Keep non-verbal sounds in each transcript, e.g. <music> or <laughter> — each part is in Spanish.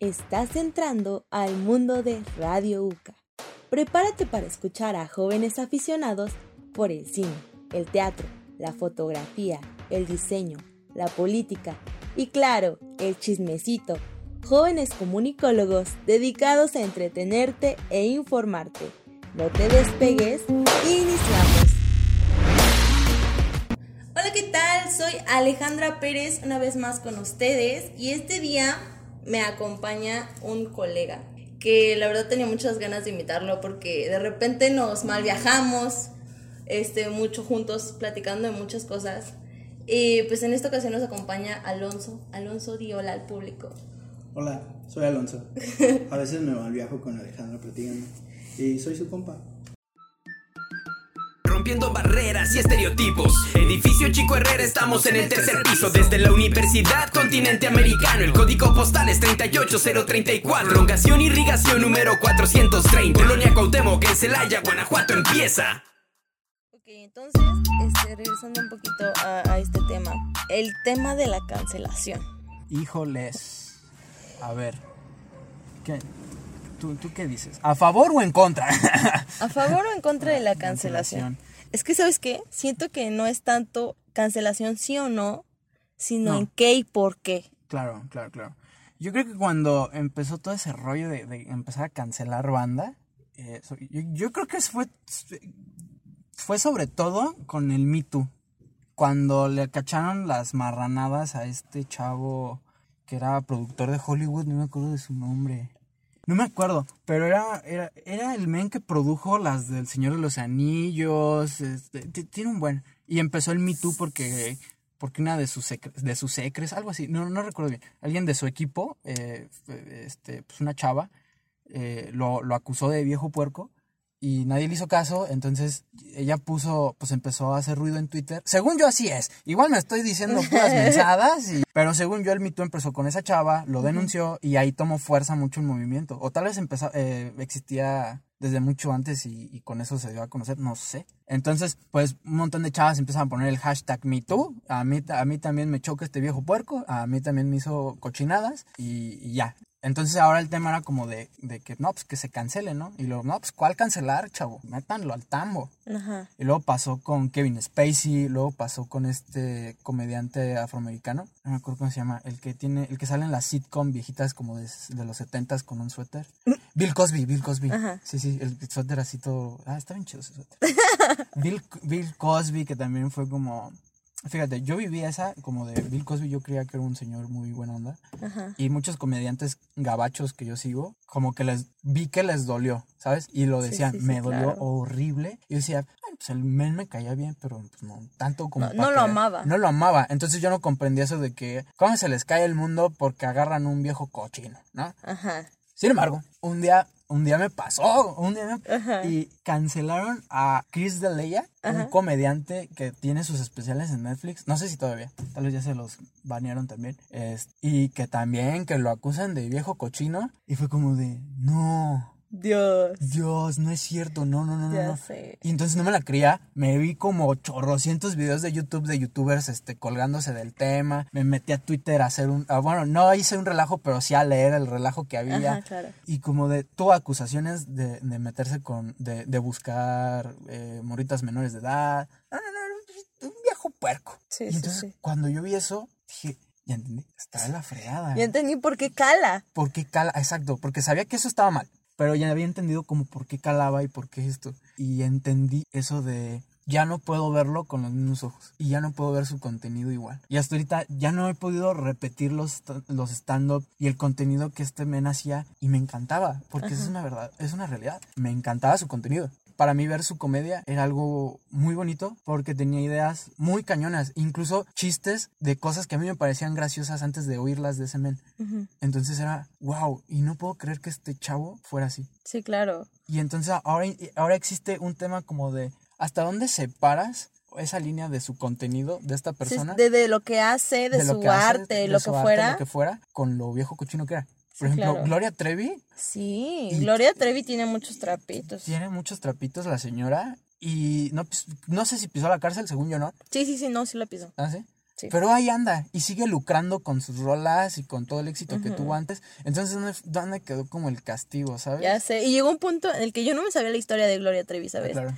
Estás entrando al mundo de Radio UCA. Prepárate para escuchar a jóvenes aficionados por el cine, el teatro, la fotografía, el diseño, la política y claro, el chismecito. Jóvenes comunicólogos dedicados a entretenerte e informarte. No te despegues, iniciamos. Hola, ¿qué tal? Soy Alejandra Pérez, una vez más con ustedes y este día me acompaña un colega que la verdad tenía muchas ganas de invitarlo porque de repente nos mal viajamos, este, mucho juntos platicando de muchas cosas. Y pues en esta ocasión nos acompaña Alonso. Alonso, di hola al público. Hola, soy Alonso. <laughs> A veces me mal viajo con Alejandra platicando. Y soy su compa. Rompiendo barreras y estereotipos. Edificio Chico Herrera, estamos en el tercer piso. Desde la Universidad Continente Americano. El código postal es 38034. Prolongación Irrigación número 430. Colonia Cuauhtémoc en Celaya, Guanajuato empieza. Ok, entonces, este, regresando un poquito a, a este tema. El tema de la cancelación. Híjoles. A ver. ¿Qué? ¿Tú, ¿Tú qué dices? ¿A favor o en contra? ¿A favor o en contra de la <laughs> cancelación? Es que, ¿sabes qué? Siento que no es tanto cancelación sí o no, sino No. en qué y por qué. Claro, claro, claro. Yo creo que cuando empezó todo ese rollo de, de empezar a cancelar banda, eh, so- yo, yo creo que fue, fue sobre todo con el Me Too. Cuando le cacharon las marranadas a este chavo que era productor de Hollywood, no me acuerdo de su nombre. No me acuerdo, pero era, era, era el men que produjo las del Señor de los Anillos. este, ti- tiene un buen. Y empezó el Me Too porque, porque una de sus, de sus secres, algo así, no, no recuerdo bien. Alguien de su equipo, eh, este, pues una chava, eh, lo, lo acusó de viejo puerco y nadie le hizo caso, entonces ella puso, pues empezó a hacer ruido en Twitter. Según yo así es, igual me estoy diciendo <laughs> puras mensadas, y- pero según yo el Me Too empezó con esa chava, lo denunció y ahí tomó fuerza mucho el movimiento. O tal vez empezó, eh, existía desde mucho antes y, y con eso se dio a conocer, no sé. Entonces, pues un montón de chavas empiezan a poner el hashtag MeToo. A mí, a mí también me choca este viejo puerco, a mí también me hizo cochinadas y, y ya. Entonces ahora el tema era como de, de que no, pues que se cancele, ¿no? Y luego, no, pues ¿cuál cancelar, chavo? Métanlo al tambo. Ajá. Y luego pasó con Kevin Spacey, luego pasó con este comediante afroamericano, no me acuerdo cómo se llama, el que tiene, el que sale en las sitcom viejitas como de, de los setentas con un suéter. <laughs> Bill Cosby, Bill Cosby. Ajá. Sí, sí, el suéter así todo. Ah, está bien chido ese suéter. <laughs> Bill, Bill Cosby, que también fue como. Fíjate, yo viví esa como de Bill Cosby, yo creía que era un señor muy buena onda. Ajá. Y muchos comediantes gabachos que yo sigo, como que les vi que les dolió, ¿sabes? Y lo decían, sí, sí, me dolió claro. horrible. Y yo decía, Ay, pues el men me caía bien, pero pues, no tanto como. No- no lo amaba. No lo amaba. Entonces yo no comprendía eso de que, ¿cómo se les cae el mundo porque agarran un viejo cochino, ¿no? Ajá. Sin embargo, un día, un día me pasó, un día me- Ajá. y cancelaron a Chris D'Elia, un comediante que tiene sus especiales en Netflix. No sé si todavía, tal vez ya se los banearon también. Es- y que también que lo acusan de viejo cochino y fue como de, no, Dios. Dios, no es cierto, no, no, no, no, Ya no. sé. Y entonces no me la creía, me vi como chorrocientos videos de YouTube de youtubers este, colgándose del tema, me metí a Twitter a hacer un, ah, bueno, no hice un relajo, pero sí a leer el relajo que había. Ajá, claro. Y como de, tuvo acusaciones de, de meterse con, de, de buscar eh, morritas menores de edad. No, no, no, un viejo puerco. Sí, y sí, entonces sí. cuando yo vi eso, dije, ya entendí, está de la fregada. Ya entendí por qué cala. ¿Por qué cala? Exacto, porque sabía que eso estaba mal, pero ya había entendido como por qué calaba y por qué esto. Y entendí eso de ya no puedo verlo con los mismos ojos y ya no puedo ver su contenido igual. Y hasta ahorita ya no he podido repetir los, los stand-up y el contenido que este men hacía y me encantaba, porque eso es una verdad, es una realidad. Me encantaba su contenido. Para mí ver su comedia era algo muy bonito porque tenía ideas muy cañonas, incluso chistes de cosas que a mí me parecían graciosas antes de oírlas de ese men. Entonces era, wow, y no puedo creer que este chavo fuera así. Sí, claro. Y entonces ahora, ahora existe un tema como de, ¿hasta dónde separas esa línea de su contenido, de esta Sí, persona? de, de lo que hace, de, su hace, arte, de lo su que arte, fuera. lo que fuera, con lo viejo cochino que era. Por ejemplo, claro. Gloria Trevi Sí, Y- Gloria Trevi tiene muchos trapitos. tiene muchos trapitos la señora y no, pis- no sé si pisó la cárcel, según yo no. Sí, sí, sí, no, sí la pisó. ¿Ah, sí? Sí. Pero ahí anda y sigue lucrando con sus rolas y con todo el éxito que tuvo antes. Entonces, ¿dónde, dónde quedó como el castigo, sabes? Ya sé. Y llegó un punto en el que yo no me sabía la historia de Gloria Trevi, Ah, ¿sabes? Claro.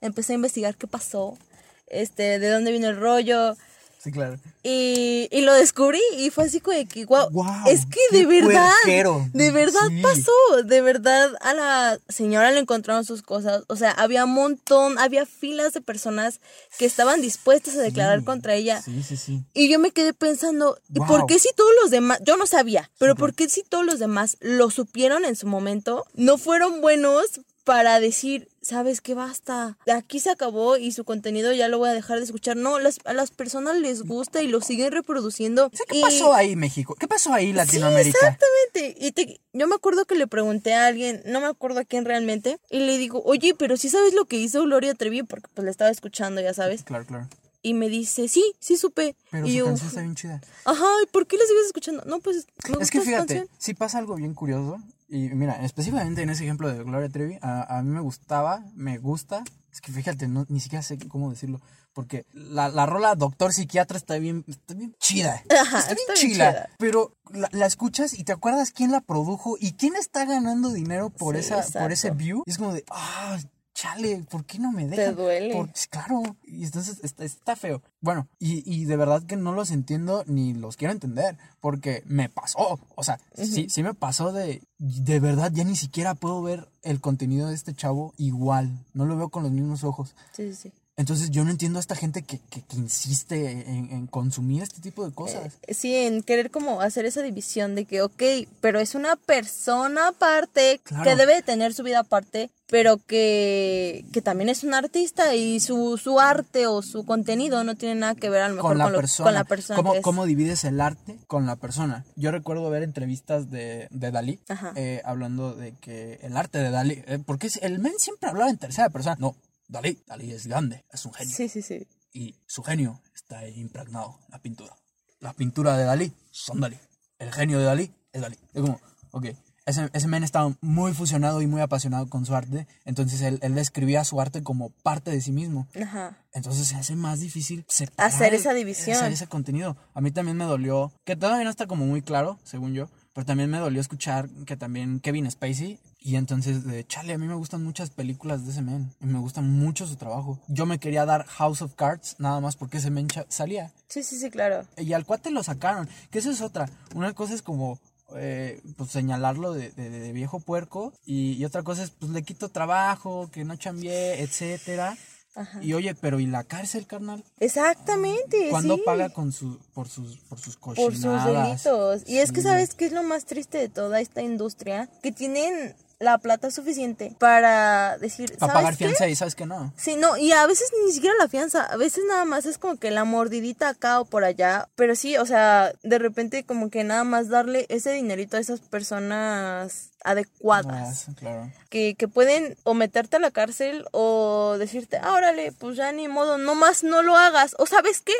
Empecé a investigar qué pasó, este, de dónde vino el rollo. Sí, claro. Y, y lo descubrí y fue así como de que, wow, Guau, es que de verdad, puerquero. de verdad Sí. pasó, de verdad a la señora le encontraron sus cosas, o sea, había un montón, había filas de personas que estaban dispuestas a declarar Sí. contra ella. Sí, sí, sí. Y yo me quedé pensando, ¿y Wow. por qué si todos los demás, yo no sabía, pero por qué si todos los demás lo supieron en su momento, no fueron buenos para decir, sabes qué basta, de aquí se acabó y su contenido ya lo voy a dejar de escuchar? No, las, a las personas les gusta y lo siguen reproduciendo. O sea, ¿Qué y- pasó ahí, México? ¿Qué pasó ahí, Latinoamérica? Sí, exactamente. Y te- yo me acuerdo que le pregunté a alguien, no me acuerdo a quién realmente, y le digo, oye, pero sí sabes lo que hizo Gloria Trevi, porque pues le estaba escuchando, ya sabes. Claro, claro. Y me dice, sí, sí supe. Pero y su yo, canción está bien chida. Ajá, ¿y por qué la sigues escuchando? No, pues me gusta Es que fíjate, si pasa algo bien curioso, y mira, específicamente en ese ejemplo de Gloria Trevi, a, a mí me gustaba, me gusta, es que fíjate, no, ni siquiera sé cómo decirlo, porque la, la rola Doctor Psiquiatra está bien, está bien chida, Ajá, está bien está bien chida, pero la, la escuchas y te acuerdas quién la produjo y quién está ganando dinero por, Sí, esa, por ese view, y es como de, ah, chale, ¿por qué no me dejan? duele. Por- pues, claro, y entonces está, está feo. Bueno, y, y de verdad que no los entiendo ni los quiero entender, porque me pasó, o sea, sí, sí me pasó de, de verdad ya ni siquiera puedo ver el contenido de este chavo igual, no lo veo con los mismos ojos. Sí, sí, sí. Entonces yo no entiendo a esta gente que, que, que insiste en, en consumir este tipo de cosas. Eh, Sí, en querer como hacer esa división de que, ok, pero es una persona aparte Claro. que debe de tener su vida aparte, pero que, que también es un artista y su, su arte o su contenido no tiene nada que ver a lo mejor con la, con, lo- persona. con la persona. ¿Cómo, cómo divides el arte con la persona? Yo recuerdo ver entrevistas de, de Dalí eh, hablando de que el arte de Dalí, eh, porque el men siempre hablaba en tercera persona. No, Dalí, Dalí es grande, es un genio. Sí, sí, sí. Y su genio está impregnado en la pintura. La pintura de Dalí son Dalí. El genio de Dalí es Dalí. Es como, ok. Ese, ese men estaba muy fusionado y muy apasionado con su arte. Entonces él, él describía su arte como parte de sí mismo. Ajá. Entonces se hace más difícil separar Hacer esa división. Hacer ese contenido. A mí también me dolió, que todavía no está como muy claro, según yo, pero también me dolió escuchar que también Kevin Spacey, y entonces de chale, a mí me gustan muchas películas de ese men, y me gusta mucho su trabajo. Yo me quería dar House of Cards nada más porque ese men salía. Sí, sí, sí, claro. Y al cuate lo sacaron, que eso es otra. Una cosa es como eh, pues señalarlo de, de- de viejo puerco y, y otra cosa es pues le quito trabajo, que no chambié, etcétera. Ajá. Y oye, pero ¿y la cárcel, carnal? Exactamente. ¿Cuándo sí. paga con su, por sus por sus por cochinadas? sus delitos. Y es que sabes qué es lo más triste de toda esta industria, que tienen la plata suficiente para decir, Para ¿sabes pagar qué? fianza y sabes que no. Sí, no, y a veces ni siquiera la fianza, a veces nada más es como que la mordidita acá o por allá, pero sí, o sea, de repente como que nada más darle ese dinerito a esas personas adecuadas, Ah, claro. que, que pueden o meterte a la cárcel o decirte, ah, órale, pues ya ni modo, no más no lo hagas, o sabes qué,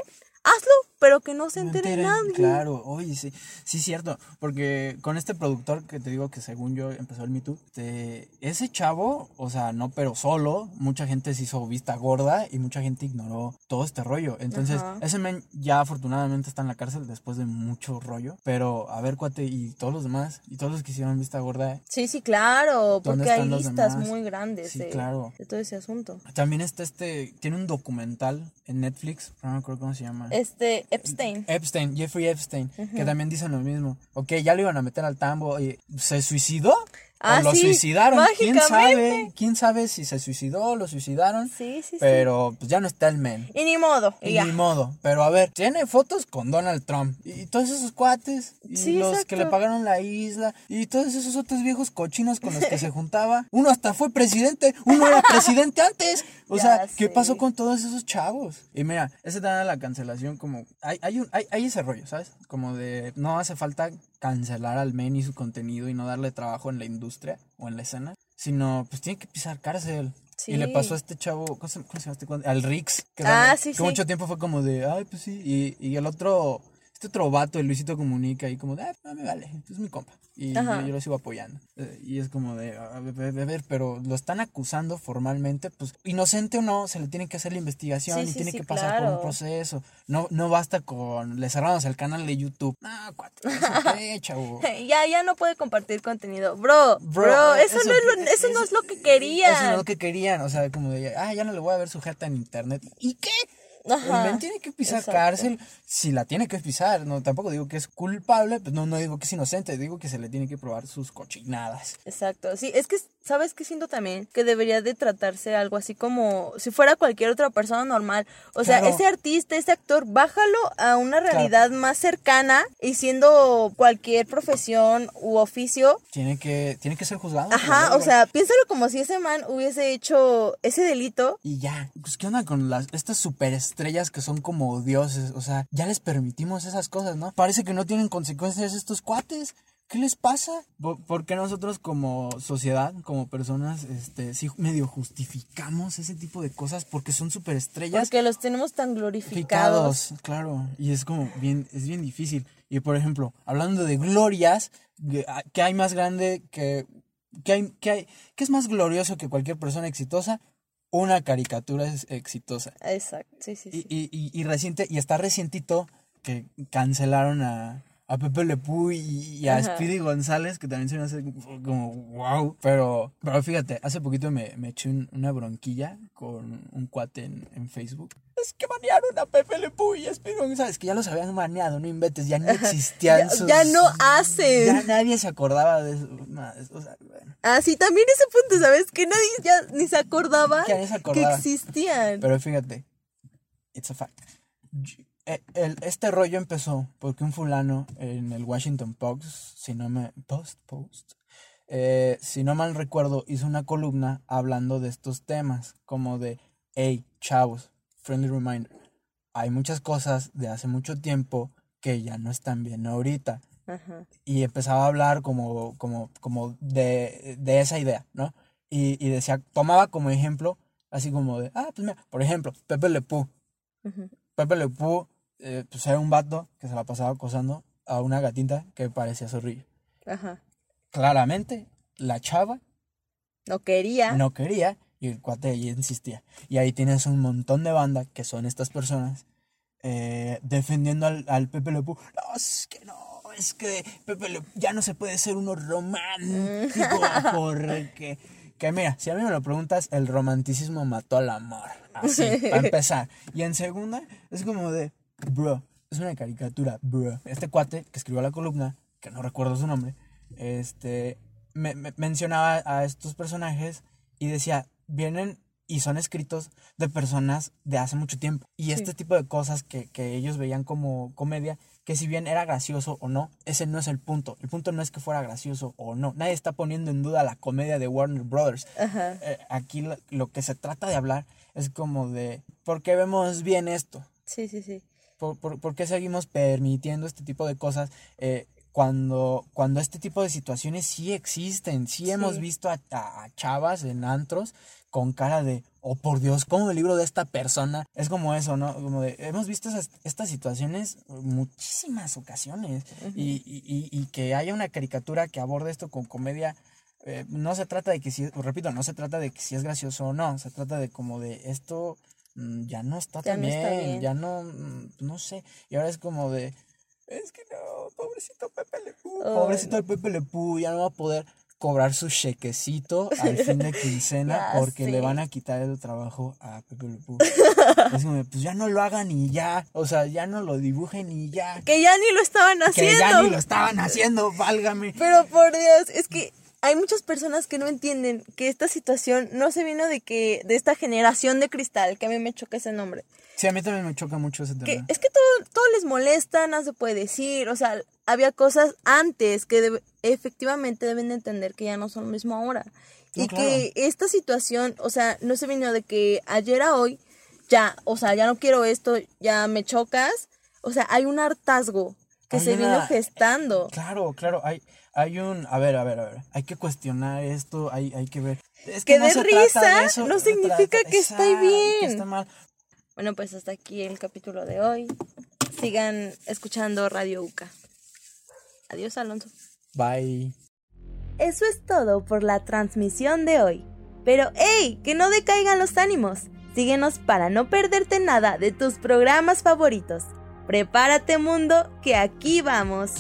hazlo, pero que no se entere nadie. Claro, oye, sí, sí es cierto, porque con este productor que te digo que según yo empezó el Me Too, este, ese chavo, o sea, no pero solo, mucha gente se hizo vista gorda y mucha gente ignoró todo este rollo. Entonces, Ajá. ese men ya afortunadamente está en la cárcel después de mucho rollo, pero a ver, cuate, y todos los demás, y todos los que hicieron vista gorda, Sí, sí, claro, ¿Dónde porque hay listas demás? muy grandes Sí, de, claro. de todo ese asunto. también está este, tiene un documental en Netflix, no me acuerdo cómo se llama. Este, Epstein. Epstein, Jeffrey Epstein, que también dicen lo mismo. Ok, ya lo iban a meter al tambo y ¿se suicidó? Ah, ¿O lo sí, suicidaron? ¿Quién sabe? ¿Quién sabe si se suicidó o lo suicidaron? Sí, sí, sí. Pero pues ya no está el men. Y ni modo. y Y ya. ni modo. Pero a ver, tiene fotos con Donald Trump. Y, todos esos cuates. Y Sí, los exacto. que le pagaron la isla. Y todos esos otros viejos cochinos con los que se juntaba. Uno hasta fue presidente. Uno era presidente antes. O <laughs> Ya sea, ¿qué pasó con todos esos chavos? Y mira, ese da la cancelación como... Hay, hay, un, hay, hay ese rollo, ¿sabes? Como de... No hace falta cancelar al men y su contenido y no darle trabajo en la industria o en la escena. Sino, pues tiene que pisar cárcel. Y le Sí. pasó a este chavo, ¿cómo se, cómo se llama este? Al Rix. Que, Ah, sí, que sí. mucho tiempo fue como de, ay, pues sí. Y, y el otro este otro vato, el Luisito Comunica, y como de, ah, no me vale, es mi compa. Y yo, lo sigo apoyando. Eh, y es como de, a ver, a ver, pero lo están acusando formalmente, pues, inocente o no, se le tiene que hacer la investigación Sí, y tiene sí, que pasar por un proceso. No, no basta con, le cerramos el canal de YouTube. No, cuate, eso. <laughs> <laughs> Ya, ya no puede compartir contenido. Bro, bro, Bro, eso, eso- no es lo, eso no es lo que querían. Eso no es lo que querían, o sea, como de, ah, ya no le voy a ver sujeta en internet. ¿Y qué? Ajá. El men tiene que pisar Exacto. cárcel si la tiene que pisar. No, tampoco digo que es culpable, pues no, no digo que es inocente, digo que se le tiene que probar sus cochinadas. Exacto, sí, es que, ¿sabes qué siento también? Que debería de tratarse algo así como si fuera cualquier otra persona normal. O sea, Claro. ese artista, ese actor, bájalo a una realidad más cercana y siendo cualquier profesión u oficio. Tiene que, tiene que ser juzgado. Ajá, o sea, piénsalo como si ese man hubiese hecho ese delito. Y ya, pues qué onda con las estas superestrellas que son como dioses, o sea, ya les permitimos esas cosas, ¿no? Parece que no tienen consecuencias estos cuates. ¿Qué les pasa? ¿Por por qué nosotros como sociedad, como personas, este, sí medio justificamos ese tipo de cosas porque son superestrellas? Porque los tenemos tan glorificados. Claro, y es como bien, es bien difícil. Y por ejemplo, hablando de glorias, que que hay más grande que, que hay, que hay, que es más glorioso que cualquier persona exitosa? Una caricatura es exitosa. Exacto, sí, sí, Y, sí. y, y, y reciente, y está recientito que cancelaron a, a Pepe Le Pew y, a Ajá. Speedy González, que también se me hace como wow. Pero, pero fíjate, hace poquito me, me eché un- una bronquilla con un cuate en, en Facebook. Es que banearon a Pepe Le Pew y a Speedy González, que ya los habían baneado, no inventes, ya no existían Ya, sus- ya no hacen. Ya nadie se acordaba de eso. o sea, bueno. Ah, sí, también ese punto, ¿sabes? Que nadie ya ni se acordaba Que existían. Pero fíjate, it's a fact. Eh, el- este rollo empezó porque un fulano en el Washington Post, si no me Post Post, eh, si no mal recuerdo, hizo una columna hablando de estos temas, como de, hey, chavos, friendly reminder, hay muchas cosas de hace mucho tiempo que ya no están bien ahorita Ajá. y empezaba a hablar como, como, como de, de esa idea, ¿no? Y, y decía, tomaba como ejemplo, así como de, ah, pues mira, por ejemplo, Pepe Le Pew. Pepe Le Pew, eh, pues era un vato que se la pasaba acosando a una gatita que parecía zorrillo. Ajá. Claramente, la chava No quería. no quería y el cuate ahí insistía. Y ahí tienes un montón de banda que son estas personas eh, defendiendo al, al Pepe Le Pew. No, es que no, es que Pepe Le ya no se puede ser uno romántico <laughs> porque... Que mira, si a mí me lo preguntas, el romanticismo mató al amor. Así, para empezar. Y en segunda, es como de, bro, es una caricatura, bro. Este cuate que escribió la columna, que no recuerdo su nombre, este, me- me- mencionaba a estos personajes y decía, vienen y son escritos de personas de hace mucho tiempo. Y este tipo de cosas que, que ellos veían como comedia, que si bien era gracioso o no, ese no es el punto. El punto no es que fuera gracioso o no. Nadie está poniendo en duda la comedia de Warner Brothers. Ajá. Eh, aquí lo, lo que se trata de hablar es como de, ¿por qué vemos bien esto? Sí, sí, sí. ¿Por, por, por qué seguimos permitiendo este tipo de cosas eh, cuando, cuando este tipo de situaciones sí existen? Sí, hemos Sí. visto a, a- chavas en antros con cara de, oh por Dios, ¿cómo me libro de esta persona? Es como eso, ¿no? Como de, hemos visto esas, estas situaciones muchísimas ocasiones y, y- y- y que haya una caricatura que aborde esto con comedia. eh, no se trata de que si, repito, no se trata de que si es gracioso o no, se trata de como de esto ya no está Ya tan no bien, está bien. ya no, mm, no sé, y ahora es como de, es que no, pobrecito Pepe Le Pew, Ay, pobrecito el Pepe Le Pew, ya no va a poder cobrar su chequecito al fin de <laughs> quincena Ya porque le van a quitar el trabajo a Pepe Le Pew. es como, pues ya no lo hagan y ya, o sea, ya no lo dibujen y ya, Que ya ni lo estaban que haciendo. ya ni lo estaban haciendo, válgame. Pero por Dios, es que hay muchas personas que no entienden que esta situación no se vino de que de esta generación de cristal, que a mí me choca ese nombre. Sí, a mí también me choca mucho ese Que tema. es que todo, todo les molesta, no se puede decir, o sea, había cosas antes que debe- efectivamente deben de entender que ya no son lo mismo ahora. No, y que esta situación, o sea, no se vino de que ayer a hoy, ya, o sea, ya no quiero esto, ya me chocas. O sea, hay un hartazgo que Hay se vino una- gestando. Claro, claro, hay, hay un, a ver, a ver, a ver, hay que cuestionar esto, hay, hay que ver. Es Que no dé se trata risa de eso, no significa trata- que está bien. que está mal. Bueno, pues hasta aquí el capítulo de hoy. Sigan escuchando Radio UCA. Adiós, Alonso. Bye. Eso es todo por la transmisión de hoy. Pero ¡hey! Que no decaigan los ánimos. Síguenos para no perderte nada de tus programas favoritos. Prepárate mundo, que aquí vamos.